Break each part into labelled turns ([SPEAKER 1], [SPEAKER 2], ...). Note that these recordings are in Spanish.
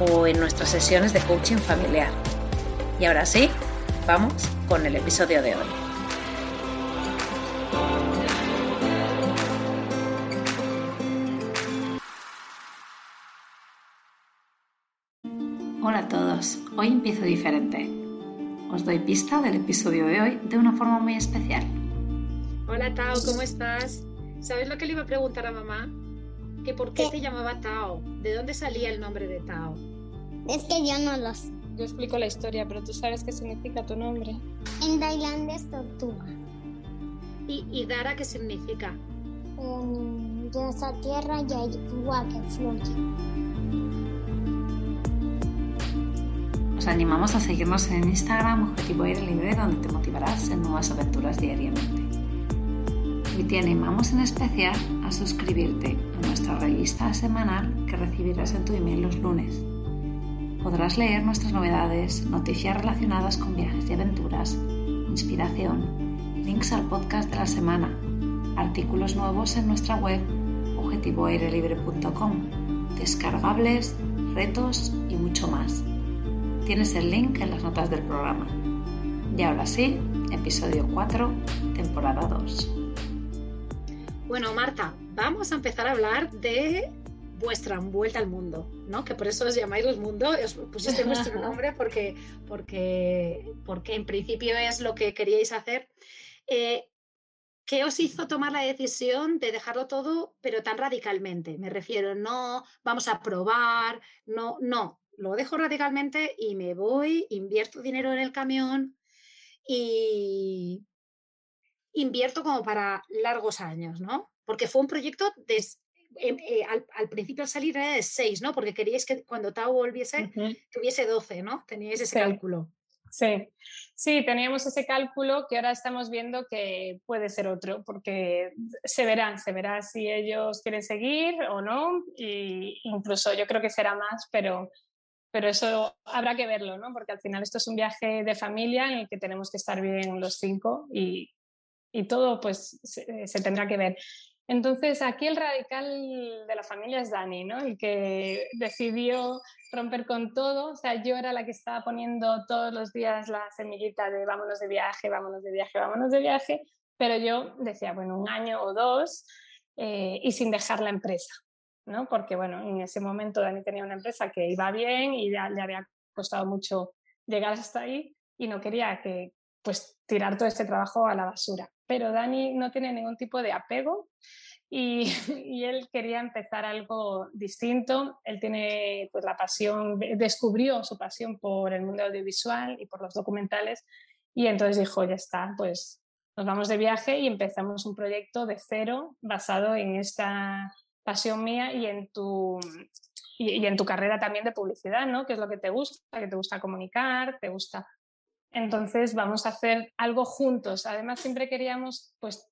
[SPEAKER 1] o en nuestras sesiones de coaching familiar. Y ahora sí, vamos con el episodio de hoy. Hola a todos, hoy empiezo diferente. Os doy pista del episodio de hoy de una forma muy especial.
[SPEAKER 2] Hola Tao, ¿cómo estás? ¿Sabes lo que le iba a preguntar a mamá? Que por qué, te llamaba Tao, de dónde salía el nombre de Tao.
[SPEAKER 3] Es que yo no lo sé.
[SPEAKER 4] Yo explico la historia, pero tú sabes qué significa tu nombre.
[SPEAKER 3] En Tailandia es tortuga.
[SPEAKER 2] ¿Y, Dara qué significa?
[SPEAKER 3] En esa tierra y hay agua que fluye.
[SPEAKER 1] Os animamos a seguirnos en Instagram Objetivo Aire Libre donde te motivarás en nuevas aventuras diariamente. Y te animamos en especial a suscribirte a nuestra revista semanal que recibirás en tu email los lunes podrás leer nuestras novedades, noticias relacionadas con viajes y aventuras, inspiración, links al podcast de la semana, artículos nuevos en nuestra web objetivoairelibre.com, descargables, retos y mucho más. Tienes el link en las notas del programa. Y ahora sí, episodio 4, temporada 2.
[SPEAKER 2] Bueno, Marta, vamos a empezar a hablar de vuestra vuelta al mundo, ¿no? Que por eso os llamáis los mundos, os pusiste vuestro nombre porque, porque, porque en principio es lo que queríais hacer. Eh, ¿Qué os hizo tomar la decisión de dejarlo todo, pero tan radicalmente? Me refiero, no, vamos a probar, no, no, lo dejo radicalmente y me voy, invierto dinero en el camión y invierto como para largos años, ¿no? Porque fue un proyecto de, Em, eh, al, principio al salir era de 6, ¿no? Porque queríais que cuando Tao volviese tuviese 12, ¿no? Teníais ese cálculo.
[SPEAKER 4] Sí, sí, teníamos ese cálculo que ahora estamos viendo que puede ser otro, porque se verán, se verá si ellos quieren seguir o no, y incluso yo creo que será más, pero, pero eso habrá que verlo, ¿no? Porque al final esto es un viaje de familia en el que tenemos que estar bien los cinco y, y todo pues se, se, tendrá que ver. Entonces, aquí el radical de la familia es Dani, ¿no? El que decidió romper con todo. O sea, yo era la que estaba poniendo todos los días la semillita de vámonos de viaje, vámonos de viaje, vámonos de viaje, pero yo decía, bueno, un año o dos eh, y sin dejar la empresa, ¿no? Porque, bueno, en ese momento Dani tenía una empresa que iba bien y ya le había costado mucho llegar hasta ahí y no quería que, pues, tirar todo este trabajo a la basura pero Dani no tiene ningún tipo de apego y, él quería empezar algo distinto. Él tiene pues la pasión, descubrió su pasión por el mundo audiovisual y por los documentales y entonces dijo, ya está, pues nos vamos de viaje y empezamos un proyecto de cero basado en esta pasión mía y en tu y, en tu carrera también de publicidad, ¿no? Que es lo que te gusta, que te gusta comunicar, te gusta entonces vamos a hacer algo juntos. Además, siempre queríamos pues,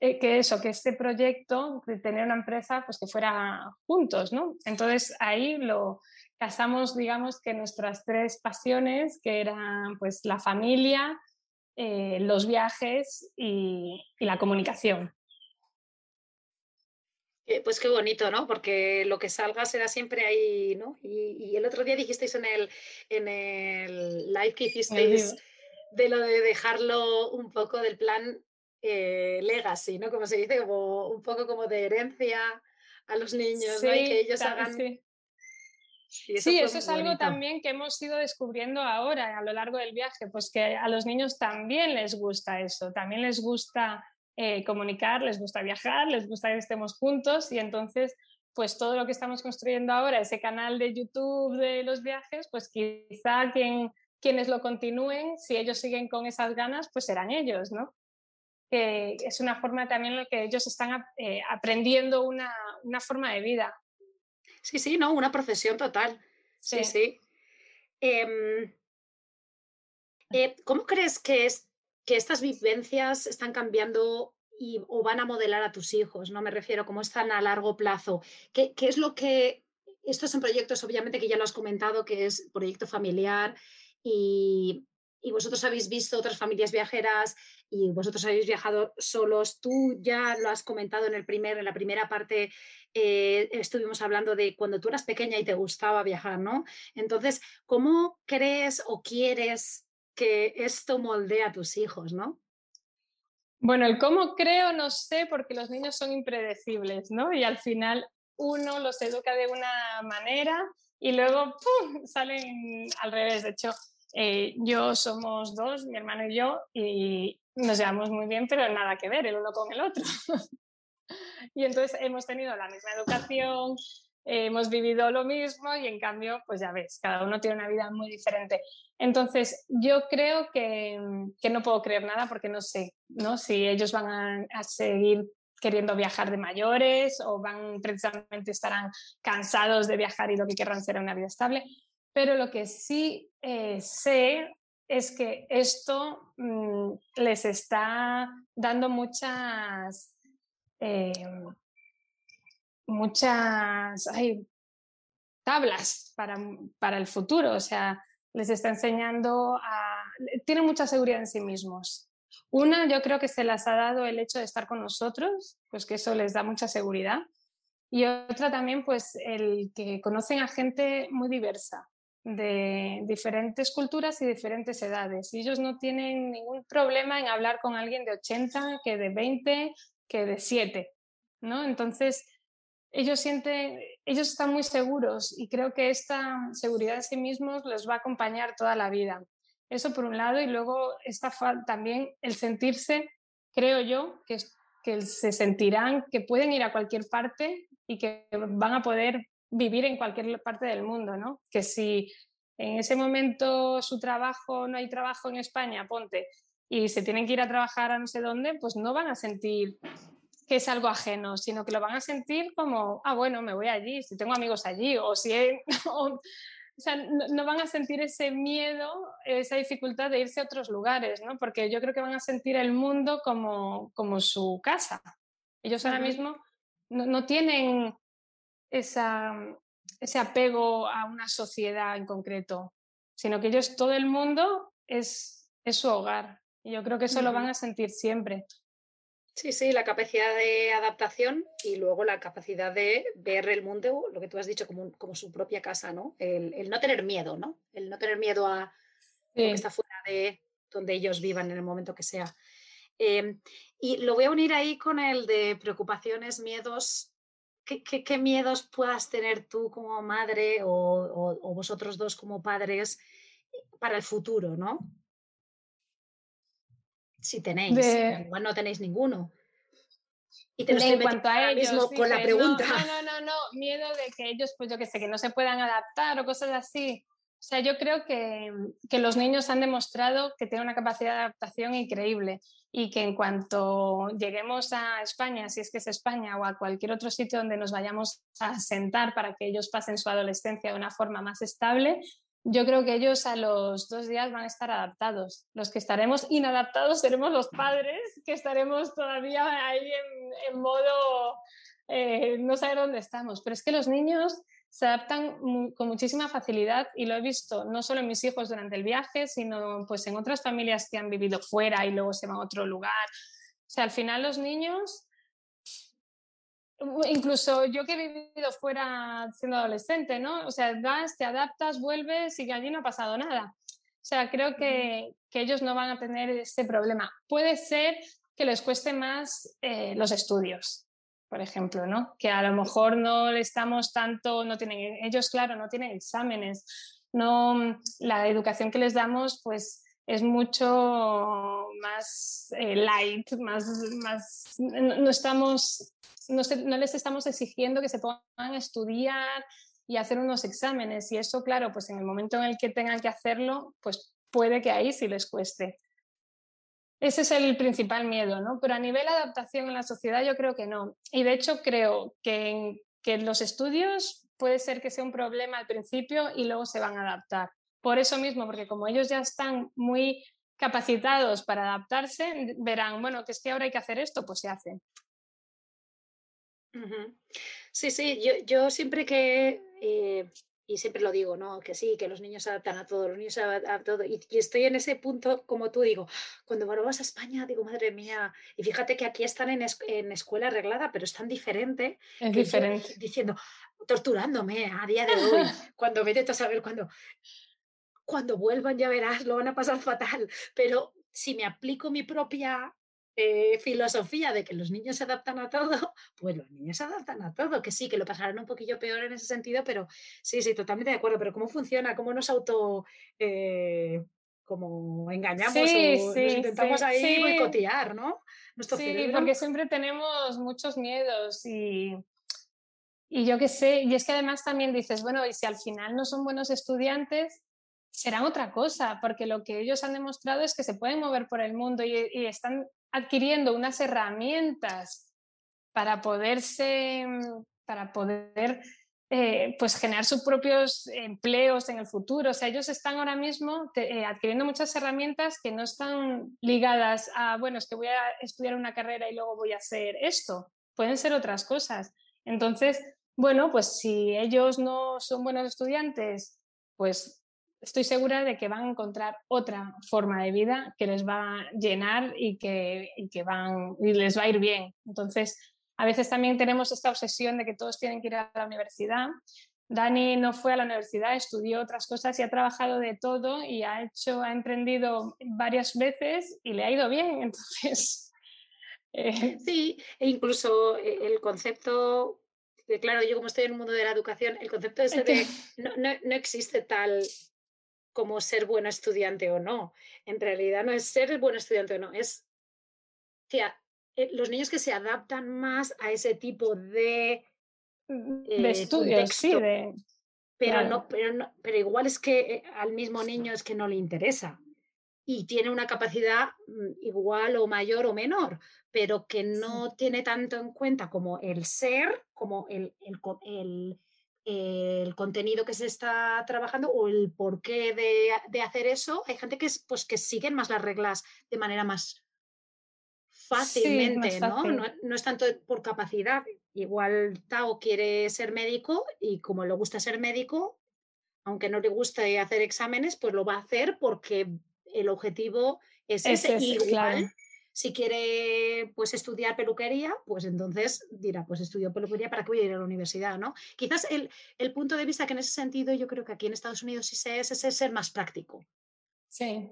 [SPEAKER 4] eh, que eso, que este proyecto de tener una empresa, pues que fuera juntos, ¿no? Entonces ahí lo casamos, digamos, que nuestras tres pasiones, que eran pues la familia, eh, los viajes y, la comunicación.
[SPEAKER 2] Pues qué bonito, ¿no? Porque lo que salga será siempre ahí, ¿no? Y, el otro día dijisteis en el, en el live que hicisteis de lo de dejarlo un poco del plan eh, legacy, ¿no? Como se dice, como un poco como de herencia a los niños, ¿no? Y que ellos hagan...
[SPEAKER 4] sí, eso es algo también que hemos ido descubriendo ahora a lo largo del viaje, pues que a los niños también les gusta eso, también les gusta eh, comunicar, les gusta viajar, les gusta que estemos juntos y entonces pues todo lo que estamos construyendo ahora, ese canal de YouTube de los viajes, pues quizá quien, quienes lo continúen, si ellos siguen con esas ganas, pues serán ellos, ¿no? Que es una forma también en la que ellos están eh, aprendiendo una, una, forma de vida.
[SPEAKER 2] Sí, sí, no, una profesión total. Sí, sí. Em, eh, ¿Cómo crees que, es, que estas vivencias están cambiando y, o van a modelar a tus hijos, no me refiero cómo están a largo plazo. ¿Qué, ¿Qué, es lo que... Estos son proyectos, obviamente, que ya lo has comentado, que es proyecto familiar y, y vosotros habéis visto otras familias viajeras y vosotros habéis viajado solos. Tú ya lo has comentado en, el primer, en la primera parte, eh, estuvimos hablando de cuando tú eras pequeña y te gustaba viajar, ¿no? Entonces, ¿cómo crees o quieres que esto moldea a tus hijos, ¿no?
[SPEAKER 4] Bueno, el cómo creo no sé porque los niños son impredecibles, ¿no? Y al final uno los educa de una manera y luego ¡pum! salen al revés. De hecho, eh, yo somos dos, mi hermano y yo, y nos llevamos muy bien, pero nada que ver el uno con el otro. y entonces hemos tenido la misma educación, hemos vivido lo mismo y en cambio, pues ya ves, cada uno tiene una vida muy diferente. Entonces, yo creo que, que no puedo creer nada porque no sé ¿no? si ellos van a, seguir queriendo viajar de mayores o van precisamente estarán cansados de viajar y lo que querrán será una vida estable. Pero lo que sí eh, sé es que esto mmm, les está dando muchas... Eh, muchas ay, tablas para, para, el futuro, o sea, les está enseñando a... Tienen mucha seguridad en sí mismos. Una, yo creo que se las ha dado el hecho de estar con nosotros, pues que eso les da mucha seguridad. Y otra también, pues el que conocen a gente muy diversa, de diferentes culturas y diferentes edades. Ellos no tienen ningún problema en hablar con alguien de 80, que de 20, que de 7, ¿no? Entonces, ellos sienten, ellos están muy seguros y creo que esta seguridad en sí mismos les va a acompañar toda la vida. Eso por un lado y luego está también el sentirse, creo yo, que, que se sentirán que pueden ir a cualquier parte y que van a poder vivir en cualquier parte del mundo, ¿no? Que si en ese momento su trabajo, no hay trabajo en España, ponte, y se tienen que ir a trabajar a no sé dónde, pues no van a sentir que es algo ajeno, sino que lo van a sentir como, ah, bueno, me voy allí, si tengo amigos allí, o si... o, o sea, no, no, van a sentir ese miedo, esa dificultad de irse a otros lugares, ¿no? Porque yo creo que van a sentir el mundo como, como su casa. Ellos ahora mismo no, no tienen esa, ese apego a una sociedad en concreto, sino que ellos, todo el mundo es, es su hogar. Y yo creo que eso uh -huh. lo van a sentir siempre.
[SPEAKER 2] Sí, sí, la capacidad de adaptación y luego la capacidad de ver el mundo, lo que tú has dicho, como, como su propia casa, ¿no? El, el, no tener miedo, ¿no? El no tener miedo a sí. lo que está fuera de donde ellos vivan en el momento que sea. Eh, y lo voy a unir ahí con el de preocupaciones, miedos. ¿Qué, qué, qué miedos puedas tener tú como madre o, o, o vosotros dos como padres para el futuro, ¿no? Si tenéis, de... igual no tenéis ninguno.
[SPEAKER 4] Y te lo en cuanto a ellos, mismo con la pregunta. No, no, no, no, miedo de que ellos, pues yo que sé, que no se puedan adaptar o cosas así. O sea, yo creo que, que los niños han demostrado que tienen una capacidad de adaptación increíble y que en cuanto lleguemos a España, si es que es España o a cualquier otro sitio donde nos vayamos a sentar para que ellos pasen su adolescencia de una forma más estable, yo creo que ellos a los dos días van a estar adaptados. Los que estaremos inadaptados seremos los padres, que estaremos todavía ahí en, en modo eh, no saber dónde estamos. Pero es que los niños se adaptan con muchísima facilidad y lo he visto no solo en mis hijos durante el viaje, sino pues en otras familias que han vivido fuera y luego se van a otro lugar. O sea, al final los niños incluso yo que he vivido fuera siendo adolescente, ¿no? O sea, vas, te adaptas, vuelves y allí no ha pasado nada. O sea, creo que, que ellos no van a tener ese problema. Puede ser que les cueste más eh, los estudios, por ejemplo, ¿no? Que a lo mejor no le estamos tanto, no tienen, ellos, claro, no tienen exámenes, no, la educación que les damos, pues es mucho más eh, light, más, más no, estamos, no, no, les estamos exigiendo que se pongan a estudiar y hacer unos exámenes. Y eso, claro, pues en el momento en el que tengan que hacerlo, pues puede que ahí sí les cueste. Ese es el principal miedo, ¿no? Pero a nivel adaptación en la sociedad yo creo que no. Y de hecho creo que en, que los estudios puede ser que sea un problema al principio y luego se van a adaptar. Por eso mismo, porque como ellos ya están muy capacitados para adaptarse, verán, bueno, que es que ahora hay que hacer esto, pues se hace.
[SPEAKER 2] Sí, sí, yo, yo siempre que eh, y siempre lo digo, ¿no? Que sí, que los niños se adaptan a todo, los niños se adaptan a todo. Y, estoy en ese punto, como tú digo, cuando vas a España, digo, madre mía, y fíjate que aquí están en, en escuela arreglada, pero es tan diferente.
[SPEAKER 4] Es diferente.
[SPEAKER 2] diciendo, torturándome a día de hoy, cuando vete a saber cuando, cuando vuelvan ya verás, lo van a pasar fatal. Pero si me aplico mi propia eh, filosofía de que los niños se adaptan a todo, pues los niños se adaptan a todo, que sí, que lo pasarán un poquillo peor en ese sentido, pero sí, sí, totalmente de acuerdo, pero ¿cómo funciona? ¿Cómo nos auto... Eh, como engañamos o nos intentamos ahí boicotear, ¿no?
[SPEAKER 4] Nuestro sí, porque siempre tenemos muchos miedos y, y yo qué sé, y es que además también dices, bueno, y si al final no son buenos estudiantes, será otra cosa, porque lo que ellos han demostrado es que se pueden mover por el mundo y, y están adquiriendo unas herramientas para poderse, mm, para poder eh, pues generar sus propios empleos en el futuro. O sea, ellos están ahora mismo eh, adquiriendo muchas herramientas que no están ligadas a, bueno, es que voy a estudiar una carrera y luego voy a hacer esto. Pueden ser otras cosas. Entonces, bueno, pues si ellos no son buenos estudiantes, pues estoy segura de que van a encontrar otra forma de vida que les va a llenar y que, que van, y les va a ir bien. Entonces, a veces también tenemos esta obsesión de que todos tienen que ir a la universidad. Dani no fue a la universidad, estudió otras cosas y ha trabajado de todo y ha hecho, ha emprendido varias veces y le ha ido bien. Entonces,
[SPEAKER 2] eh, sí, e incluso eh, el concepto, de, claro, yo como estoy en el mundo de la educación, el concepto ese de no, no, no existe tal como ser buen estudiante o no. En realidad no es ser buen estudiante o no, es eh, los niños que se adaptan más a ese tipo de,
[SPEAKER 4] mm, de eh, estudios, sí,
[SPEAKER 2] pero, no, pero, no, pero igual es que eh, al mismo niño es que no le interesa y tiene una capacidad mm, igual o mayor o menor, pero que no tiene tanto en cuenta como el ser, como el, el, el el contenido que se está trabajando o el porqué de, de hacer eso, hay gente que, es, pues, que siguen más las reglas de manera más fácilmente, ¿no? ¿no? es tanto por capacidad. Igual Tao quiere ser médico y como le gusta ser médico, aunque no le guste hacer exámenes, pues lo va a hacer porque el objetivo es ese. Igual si quiere pues estudiar peluquería, pues entonces dirá, pues estudio peluquería, ¿para qué voy a ir a la universidad? ¿no? Quizás el, el punto de vista que en ese sentido yo creo que aquí en Estados Unidos sí se es, es ser más práctico.
[SPEAKER 4] Sí.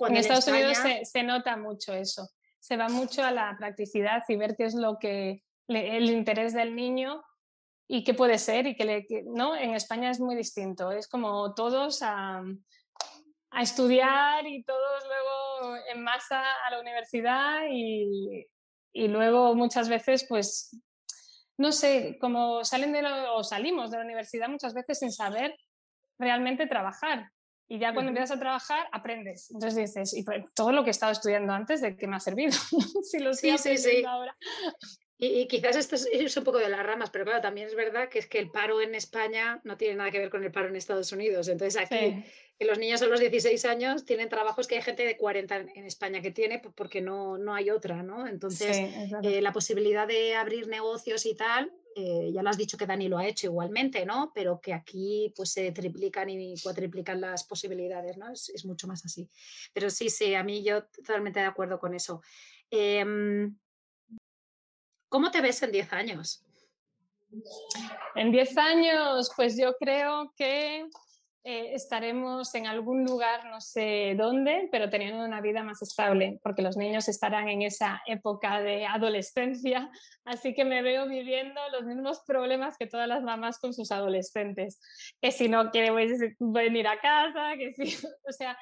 [SPEAKER 4] en, Estados Unidos se, se, nota mucho eso. Se va mucho a la practicidad y ver qué es lo que el interés del niño y qué puede ser y que, le, no en España es muy distinto es como todos a, a estudiar y todos luego en masa a la universidad y, y luego muchas veces pues no sé, como salen de o salimos de la universidad muchas veces sin saber realmente trabajar. Y ya cuando empiezas a trabajar, aprendes. Entonces dices, y pues, todo lo que he estado estudiando antes, ¿de qué me ha servido? si lo estoy sí, sí, sí. ahora.
[SPEAKER 2] Y, quizás esto es, un poco de las ramas, pero claro, también es verdad que es que el paro en España no tiene nada que ver con el paro en Estados Unidos. Entonces aquí los niños a los 16 años tienen trabajos que hay gente de 40 en España que tiene porque no, no hay otra, ¿no? Entonces eh, la posibilidad de abrir negocios y tal, eh, ya lo has dicho que Dani lo ha hecho igualmente, ¿no? Pero que aquí pues se triplican y cuatriplican las posibilidades, ¿no? Es, es mucho más así. Pero sí, sí, a mí yo totalmente de acuerdo con eso. Eh, ¿Cómo te ves en 10 años?
[SPEAKER 4] En 10 años, pues yo creo que eh, estaremos en algún lugar, no sé dónde, pero teniendo una vida más estable, porque los niños estarán en esa época de adolescencia, así que me veo viviendo los mismos problemas que todas las mamás con sus adolescentes, que si no quiere venir a casa, que si, o sea,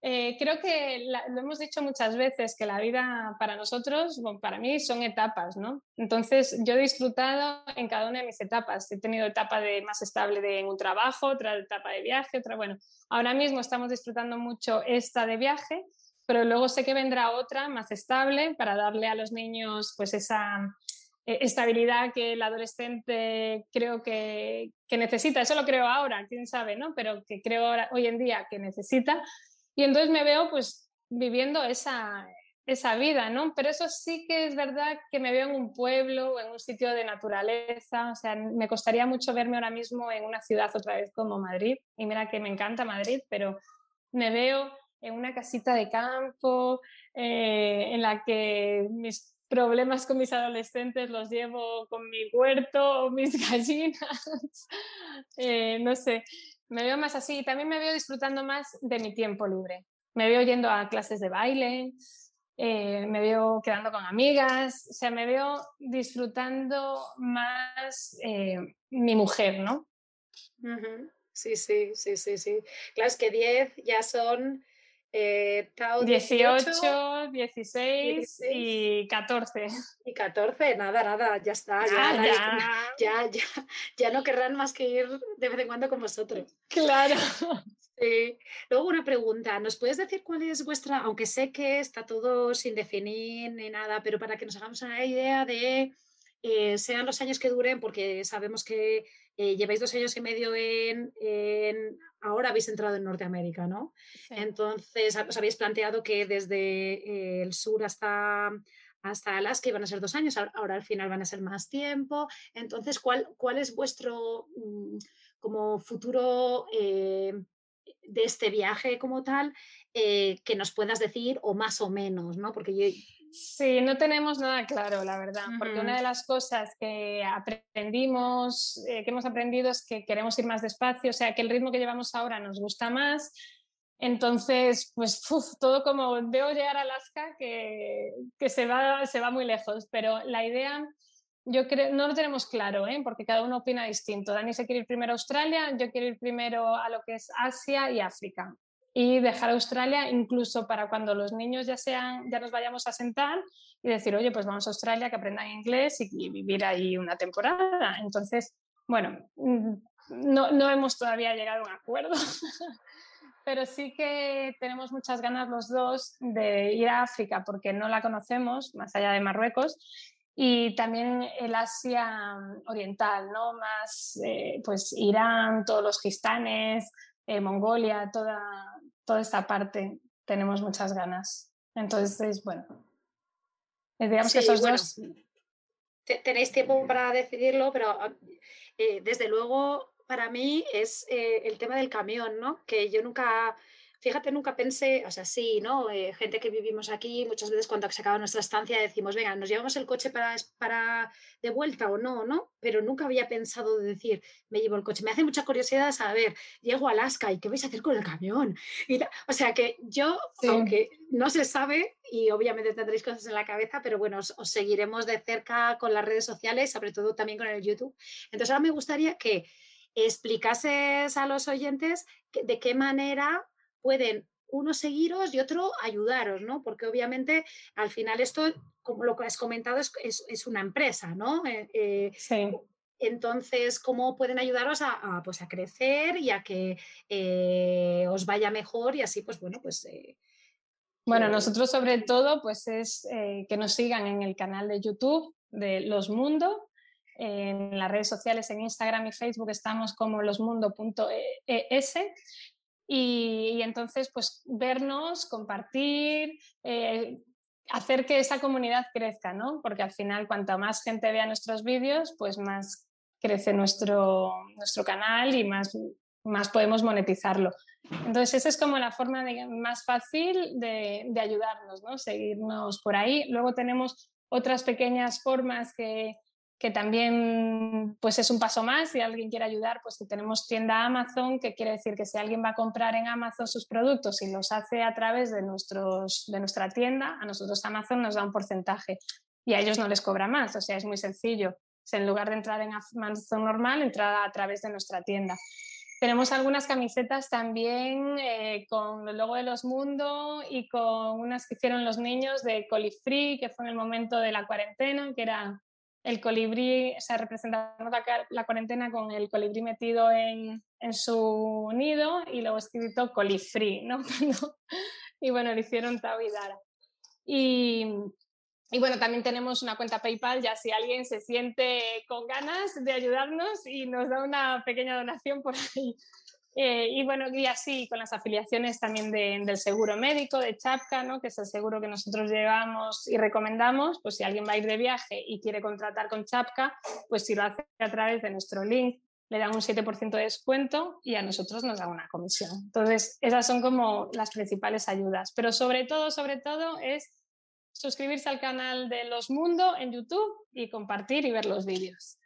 [SPEAKER 4] eh, creo que lo hemos dicho muchas veces, que la vida para nosotros, para mí, son etapas, ¿no? Entonces, yo he disfrutado en cada una de mis etapas. He tenido etapa de más estable de, en un trabajo, otra etapa de viaje, otra, bueno, ahora mismo estamos disfrutando mucho esta de viaje, pero luego sé que vendrá otra más estable para darle a los niños pues esa eh, estabilidad que el adolescente creo que, que necesita. Eso lo creo ahora, quién sabe, ¿no? Pero que creo ahora, hoy en día que necesita y entonces me veo pues viviendo esa, esa vida, ¿no? Pero eso sí que es verdad que me veo en un pueblo o en un sitio de naturaleza, o sea, me costaría mucho verme ahora mismo en una ciudad otra vez como Madrid, y mira que me encanta Madrid, pero me veo en una casita de campo, eh, en la que mis problemas con mis adolescentes los llevo con mi huerto o mis gallinas, eh, no sé, me veo más así. También me veo disfrutando más de mi tiempo libre. Me veo yendo a clases de baile, eh, me veo quedando con amigas, o sea, me veo disfrutando más eh, mi mujer, ¿no?
[SPEAKER 2] Sí, sí, sí, sí, sí. Claro, es que 10 ya son
[SPEAKER 4] eh, 18, 16, y 14.
[SPEAKER 2] Y 14, nada, nada, ya está. Ya, ya, ya. ya, no querrán más que ir de vez en cuando con vosotros.
[SPEAKER 4] Claro.
[SPEAKER 2] Sí. Luego una pregunta, ¿nos puedes decir cuál es vuestra, aunque sé que está todo sin definir ni nada, pero para que nos hagamos una idea de, eh, sean los años que duren, porque sabemos que eh, lleváis dos años y medio en, ahora habéis entrado en Norteamérica, ¿no? Entonces, os habéis planteado que desde eh, el sur hasta, hasta Alaska iban a ser dos años, ahora al final van a ser más tiempo. Entonces, ¿cuál, cuál es vuestro mm, como futuro eh, de este viaje como tal que nos puedas decir, o más o menos, ¿no? Porque yo,
[SPEAKER 4] Sí, no tenemos nada claro, la verdad, porque una de las cosas que aprendimos, eh, que hemos aprendido es que queremos ir más despacio, o sea, que el ritmo que llevamos ahora nos gusta más. Entonces, pues todo como veo llegar a Alaska que, que se, va, se va muy lejos, pero la idea yo creo, no lo tenemos claro, ¿eh? porque cada uno opina distinto. Dani se quiere ir primero a Australia, yo quiero ir primero a lo que es Asia y África y dejar Australia incluso para cuando los niños ya sean, ya nos vayamos a sentar y decir, oye, pues vamos a Australia, que aprendan inglés y, vivir ahí una temporada. Entonces, bueno, mm, no, no hemos todavía llegado a un acuerdo, pero sí que tenemos muchas ganas los dos de ir a África porque no la conocemos, más allá de Marruecos, y también el Asia oriental, ¿no? Más, eh, pues Irán, todos los gistanes, eh, Mongolia, toda, toda esta parte tenemos muchas ganas. Entonces, bueno, eh, digamos que esos dos...
[SPEAKER 2] Tenéis tiempo para decidirlo, pero eh, desde luego para mí es el tema del camión, ¿no? Que yo nunca Fíjate, nunca pensé, o sea, sí, ¿no? Eh, gente que vivimos aquí, muchas veces cuando se acaba nuestra estancia decimos, venga, nos llevamos el coche para, para de vuelta o no, ¿no? Pero nunca había pensado de decir, me llevo el coche. Me hace mucha curiosidad saber, llego a Alaska y qué vais a hacer con el camión. o sea que yo, aunque no se sabe, y obviamente tendréis cosas en la cabeza, pero bueno, os, os seguiremos de cerca con las redes sociales, sobre todo también con el YouTube. Entonces ahora me gustaría que explicases a los oyentes de qué manera pueden uno seguiros y otro ayudaros, ¿no? Porque obviamente al final esto, como lo que has comentado, es, una empresa, ¿no? Eh, eh, sí. Entonces, ¿cómo pueden ayudaros a, pues, a crecer y a que eh, os vaya mejor y así, pues bueno, pues...
[SPEAKER 4] bueno, nosotros sobre todo, pues es que nos sigan en el canal de YouTube de Los Mundo. En las redes sociales, en Instagram y Facebook, estamos como losmundo.es y, entonces, pues vernos, compartir, eh, hacer que esa comunidad crezca, ¿no? Porque al final, cuanto más gente vea nuestros vídeos, pues más crece nuestro, nuestro canal y más, más podemos monetizarlo. Entonces, esa es como la forma más fácil de, de, ayudarnos, ¿no? Seguirnos por ahí. Luego tenemos otras pequeñas formas que, que también pues es un paso más, si alguien quiere ayudar, pues que tenemos tienda Amazon, que quiere decir que si alguien va a comprar en Amazon sus productos y los hace a través de, nuestros, de nuestra tienda, a nosotros Amazon nos da un porcentaje y a ellos no les cobra más, o sea, es muy sencillo. en lugar de entrar en Amazon normal, entra a través de nuestra tienda. Tenemos algunas camisetas también eh, con el logo de los Mundo y con unas que hicieron los niños de Colifree, que fue en el momento de la cuarentena, que era el colibrí, o sea, representando la, cuarentena con el colibrí metido en, en, su nido y luego escrito colifree, ¿no? y bueno, lo hicieron Tao y Dara. Y, y, bueno, también tenemos una cuenta PayPal, ya si alguien se siente con ganas de ayudarnos y nos da una pequeña donación por ahí, eh, y bueno, y así con las afiliaciones también del seguro médico, de Chapka, ¿no? que es el seguro que nosotros llevamos y recomendamos, pues si alguien va a ir de viaje y quiere contratar con Chapka, pues si lo hace a través de nuestro link, le dan un 7% de descuento y a nosotros nos da una comisión. Entonces, esas son como las principales ayudas. Pero sobre todo, sobre todo es suscribirse al canal de Los Mundo en YouTube y compartir y ver los vídeos.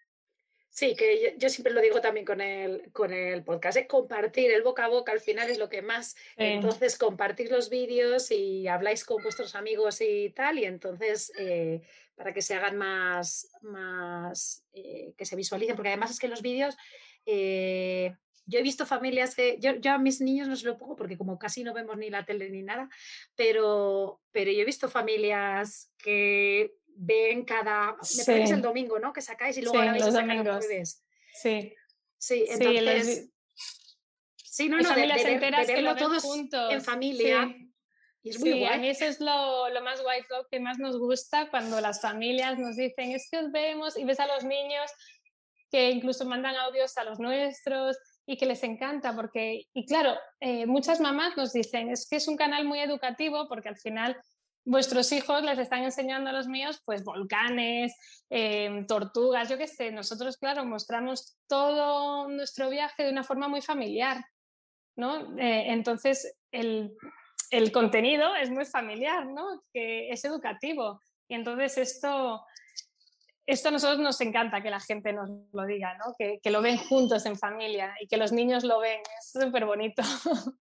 [SPEAKER 2] Sí, que yo, siempre lo digo también con el, con el podcast, ¿eh? compartir el boca a boca al final es lo que más, entonces compartir los vídeos y habláis con vuestros amigos y tal, y entonces eh, para que se hagan más, más eh, que se visualicen, porque además es que los vídeos, yo he visto familias, yo, yo, a mis niños no se lo pongo porque como casi no vemos ni la tele ni nada, pero, pero yo he visto familias que ven cada, me parece el domingo, ¿no? Que sacáis y luego
[SPEAKER 4] sí,
[SPEAKER 2] ahora
[SPEAKER 4] los domingos. Sí.
[SPEAKER 2] Sí, entonces... Sí, no, no, de, verlo todos en familia. Y es muy
[SPEAKER 4] sí,
[SPEAKER 2] guay.
[SPEAKER 4] a mí eso es lo, lo más guay, lo que más nos gusta cuando las familias nos dicen, es que os vemos y ves a los niños que incluso mandan audios a los nuestros y que les encanta porque, y claro, eh, muchas mamás nos dicen, es que es un canal muy educativo porque al final vuestros hijos les están enseñando a los míos pues volcanes, em, tortugas, yo qué sé, nosotros claro mostramos todo nuestro viaje de una forma muy familiar, ¿no? Eh, entonces el, el, contenido es muy familiar, ¿no? Que es educativo y entonces esto... Esto a nosotros nos encanta que la gente nos lo diga, ¿no? que, que lo ven juntos en familia y que los niños lo ven. Es súper bonito.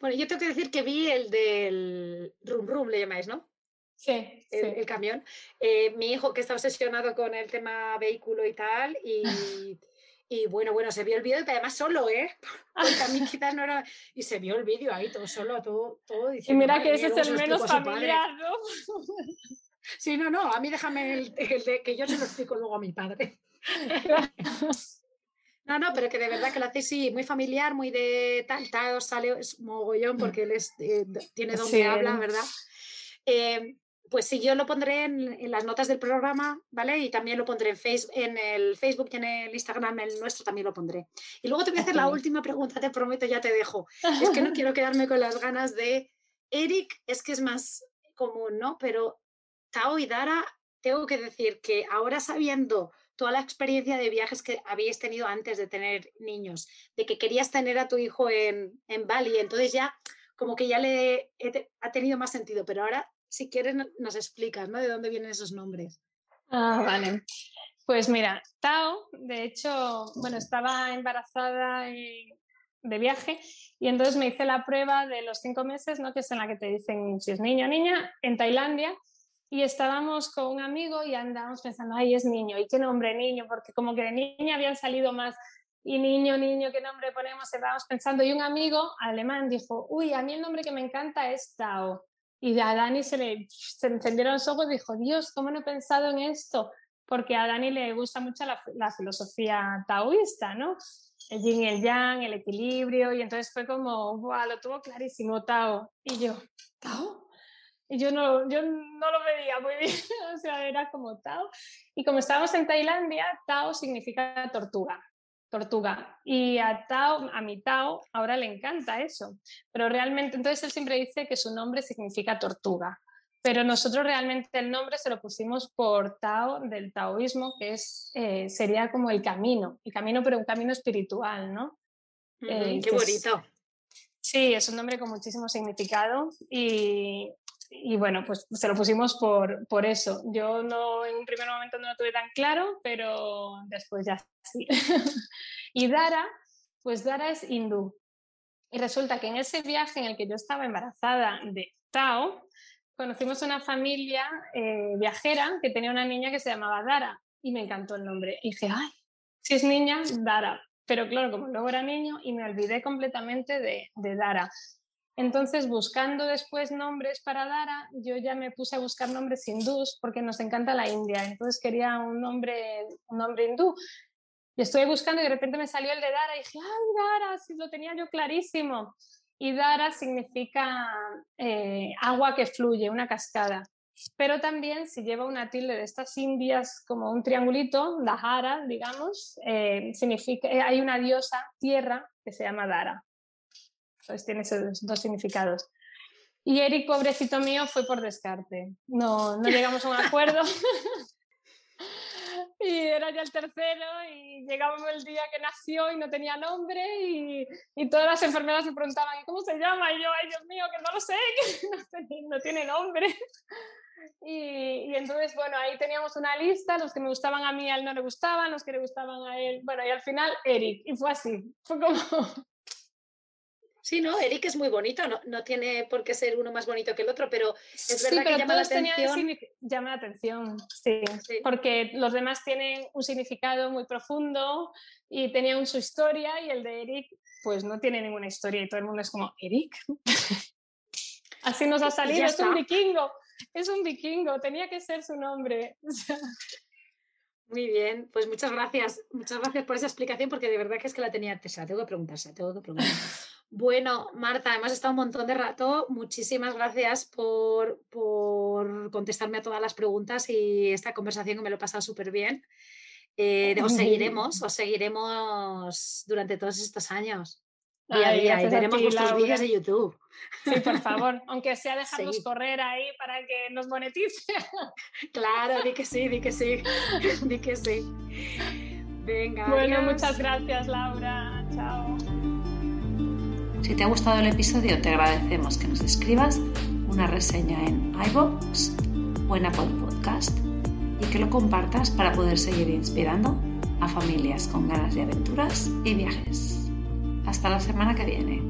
[SPEAKER 2] Bueno, yo tengo que decir que vi el del Rum Rum, le llamáis, ¿no?
[SPEAKER 4] Sí,
[SPEAKER 2] el, camión. Eh, mi hijo que está obsesionado con el tema vehículo y tal, y, y bueno, bueno, se vio el vídeo, y además solo, ¿eh? Porque a mí quizás no era... Y se vio el vídeo ahí todo solo, todo, todo
[SPEAKER 4] diciendo... Y mira que ese es el menos familiar, ¿no?
[SPEAKER 2] Sí, no, no, a mí déjame el, de que yo se lo explico luego a mi padre. No, no, pero que de verdad que lo hace sí, muy familiar, muy de tal, tal, sale es mogollón porque él es, eh, tiene donde habla, ¿verdad? Eh, pues sí, yo lo pondré en, las notas del programa, ¿vale? Y también lo pondré en, Facebook, en el Facebook y en el Instagram, el nuestro también lo pondré. Y luego te voy a hacer la última pregunta, te prometo, ya te dejo. Es que no quiero quedarme con las ganas de Eric, es que es más común, ¿no? Pero Tao y Dara, tengo que decir que ahora sabiendo toda la experiencia de viajes que habíais tenido antes de tener niños, de que querías tener a tu hijo en, en Bali, entonces ya como que ya le ha tenido más sentido, pero ahora si quieres nos explicas, ¿no? De dónde vienen esos nombres.
[SPEAKER 4] Ah, vale. Pues mira, Tao, de hecho, bueno, estaba embarazada de viaje y entonces me hice la prueba de los cinco meses, ¿no? Que es en la que te dicen si es niño o niña, en Tailandia y estábamos con un amigo y andábamos pensando, ay, es niño, ¿y qué nombre niño? Porque como que de niña habían salido más, y niño, niño, ¿qué nombre ponemos? Estábamos pensando, y un amigo alemán dijo, uy, a mí el nombre que me encanta es Tao. Y a Dani se le encendieron los ojos y dijo, Dios, ¿cómo no he pensado en esto? Porque a Dani le gusta mucho la, la filosofía taoísta, ¿no? El yin y el yang, el equilibrio, y entonces fue como, wow, lo tuvo clarísimo Tao. Y yo, ¿Tao? Y yo no, yo no lo veía muy bien, o sea, era como Tao. Y como estábamos en Tailandia, Tao significa tortuga, tortuga. Y a Tao, a mi Tao, ahora le encanta eso. Pero realmente, entonces él siempre dice que su nombre significa tortuga. Pero nosotros realmente el nombre se lo pusimos por Tao del taoísmo, que es, eh, sería como el camino, el camino, pero un camino espiritual, ¿no?
[SPEAKER 2] Eh, qué bonito.
[SPEAKER 4] sí, es un nombre con muchísimo significado y, y bueno, pues se lo pusimos por, por eso. Yo no, en un primer momento no lo tuve tan claro, pero después ya sí. y Dara, pues Dara es hindú. Y resulta que en ese viaje en el que yo estaba embarazada de Tao, conocimos una familia eh, viajera que tenía una niña que se llamaba Dara y me encantó el nombre. Y dije, ay, si es niña, Dara. Pero claro, como luego era niño y me olvidé completamente de, de Dara. Entonces, buscando después nombres para Dara, yo ya me puse a buscar nombres hindús porque nos encanta la India. Entonces quería un nombre, un nombre hindú. Y estoy buscando y de repente me salió el de Dara y dije, ¡ay, Dara! Si lo tenía yo clarísimo. Y Dara significa eh, agua que fluye, una cascada. Pero también si lleva una tilde de estas indias como un triangulito, Dahara, digamos, eh, significa, eh, hay una diosa tierra que se llama Dara. Entonces tiene esos dos significados. Y Eric, pobrecito mío, fue por descarte. No, no llegamos a un acuerdo. y era ya el tercero y llegamos el día que nació y no tenía nombre y, y todas las enfermeras me preguntaban ¿cómo se llama? y yo, ay Dios mío, que no lo sé, que no, tiene, no tiene nombre. Y, y, entonces, bueno, ahí teníamos una lista, los que me gustaban a mí, a él no le gustaban, los que le gustaban a él, bueno, y al final Eric, y fue así, fue como,
[SPEAKER 2] Sí, no, Eric es muy bonito, no, no, tiene por qué ser uno más bonito que el otro, pero es verdad que llama la atención.
[SPEAKER 4] Llama la atención, sí, sí, porque los demás tienen un significado muy profundo y tenían su historia y el de Eric pues no tiene ninguna historia y todo el mundo es como, ¿Eric? Así nos ha salido, es un vikingo, es un vikingo, tenía que ser su nombre.
[SPEAKER 2] Muy bien, pues muchas gracias, muchas gracias por esa explicación porque de verdad que es que la tenía, o tengo que preguntarse, tengo que preguntar. Bueno, Marta, hemos estado un montón de rato. Muchísimas gracias por, por contestarme a todas las preguntas y esta conversación que me lo he pasado súper bien. Eh, os seguiremos, os seguiremos durante todos estos años. Día a día, y veremos vuestros vídeos de YouTube.
[SPEAKER 4] Sí, por favor, aunque sea dejarnos correr ahí para que nos monetice.
[SPEAKER 2] Claro, di que sí, di que sí, di que sí. Venga.
[SPEAKER 4] Bueno, muchas gracias, Laura. Chao.
[SPEAKER 1] Si te ha gustado el episodio, te agradecemos que nos escribas una reseña en iVoox o en Apple Podcast y que lo compartas para poder seguir inspirando a familias con ganas de aventuras y viajes. Hasta la semana que viene.